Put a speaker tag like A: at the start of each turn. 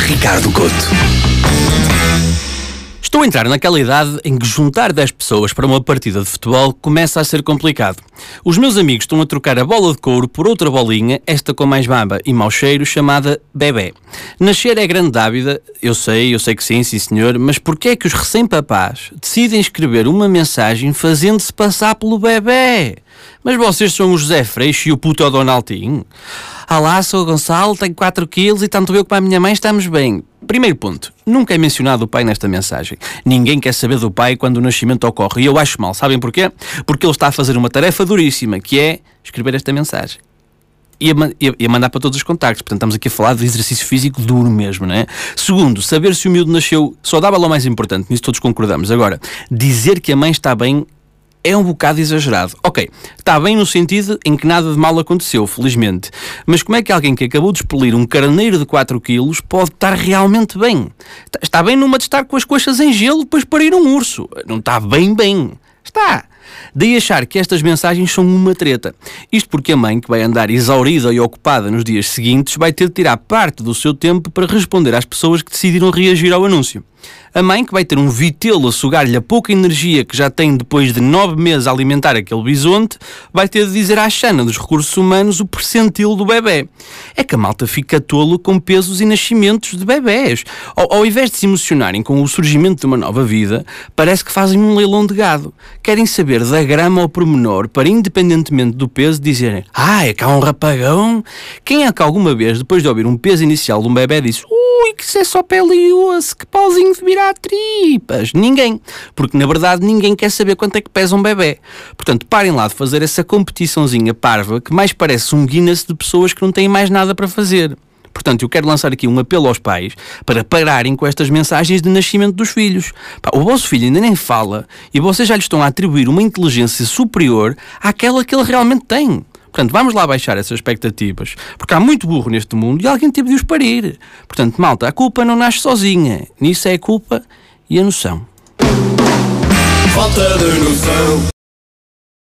A: Ricardo Couto.
B: Estou a entrar naquela idade em que juntar 10 pessoas para uma partida de futebol começa a ser complicado. Os meus amigos estão a trocar a bola de couro por outra bolinha, esta com mais baba e mau cheiro, chamada bebê. Nascer é grande dávida, eu sei, eu sei que sim, sim senhor, mas porquê é que os recém-papás decidem escrever uma mensagem fazendo-se passar pelo bebê? Mas vocês são o José Freixo e o puto Donaldinho? Olá, sou o Gonçalo, tenho 4 quilos e tanto eu como a minha mãe estamos bem. Primeiro ponto, nunca é mencionado o pai nesta mensagem. Ninguém quer saber do pai quando o nascimento ocorre. E eu acho mal. Sabem porquê? Porque ele está a fazer uma tarefa duríssima, que é escrever esta mensagem. E e a, mandar para todos os contactos. Portanto, estamos aqui a falar de exercício físico duro mesmo, não é? Segundo, saber se o miúdo nasceu saudável é o mais importante. Nisso todos concordamos. Agora, dizer que a mãe está bem é um bocado exagerado. Ok, está bem no sentido em que nada de mal aconteceu, felizmente. Mas como é que alguém que acabou de expelir um carneiro de 4 quilos pode estar realmente bem? Está bem numa de estar com as coxas em gelo depois para ir um urso. Não está bem bem. Está. Daí achar que estas mensagens são uma treta. Isto porque a mãe, que vai andar exaurida e ocupada nos dias seguintes, vai ter de tirar parte do seu tempo para responder às pessoas que decidiram reagir ao anúncio. A mãe, que vai ter um vitelo a sugar-lhe a pouca energia que já tem depois de nove meses a alimentar aquele bisonte, vai ter de dizer à Xana dos recursos humanos o percentil do bebê. É que a malta fica tolo com pesos e nascimentos de bebés. Ao, ao invés de se emocionarem com o surgimento de uma nova vida, parece que fazem um leilão de gado. Querem saber da grama ao pormenor para, independentemente do peso, dizerem Ah, é cá um rapagão? Quem é que alguma vez, depois de ouvir um peso inicial de um bebê, disse Ui, que isso é só pele e osso, que pauzinho de virar tripas? Ninguém. Porque, na verdade, ninguém quer saber quanto é que pesa um bebê. Portanto, parem lá de fazer essa competiçãozinha parva que mais parece um Guinness de pessoas que não têm mais nada para fazer. Portanto, eu quero lançar aqui um apelo aos pais para pararem com estas mensagens de nascimento dos filhos. Pá, o vosso filho ainda nem fala e vocês já lhe estão a atribuir uma inteligência superior àquela que ele realmente tem. Portanto, vamos lá baixar essas expectativas, porque há muito burro neste mundo e alguém teve de os parir. Portanto, malta, a culpa não nasce sozinha. Nisso é a culpa e a noção. Falta de noção.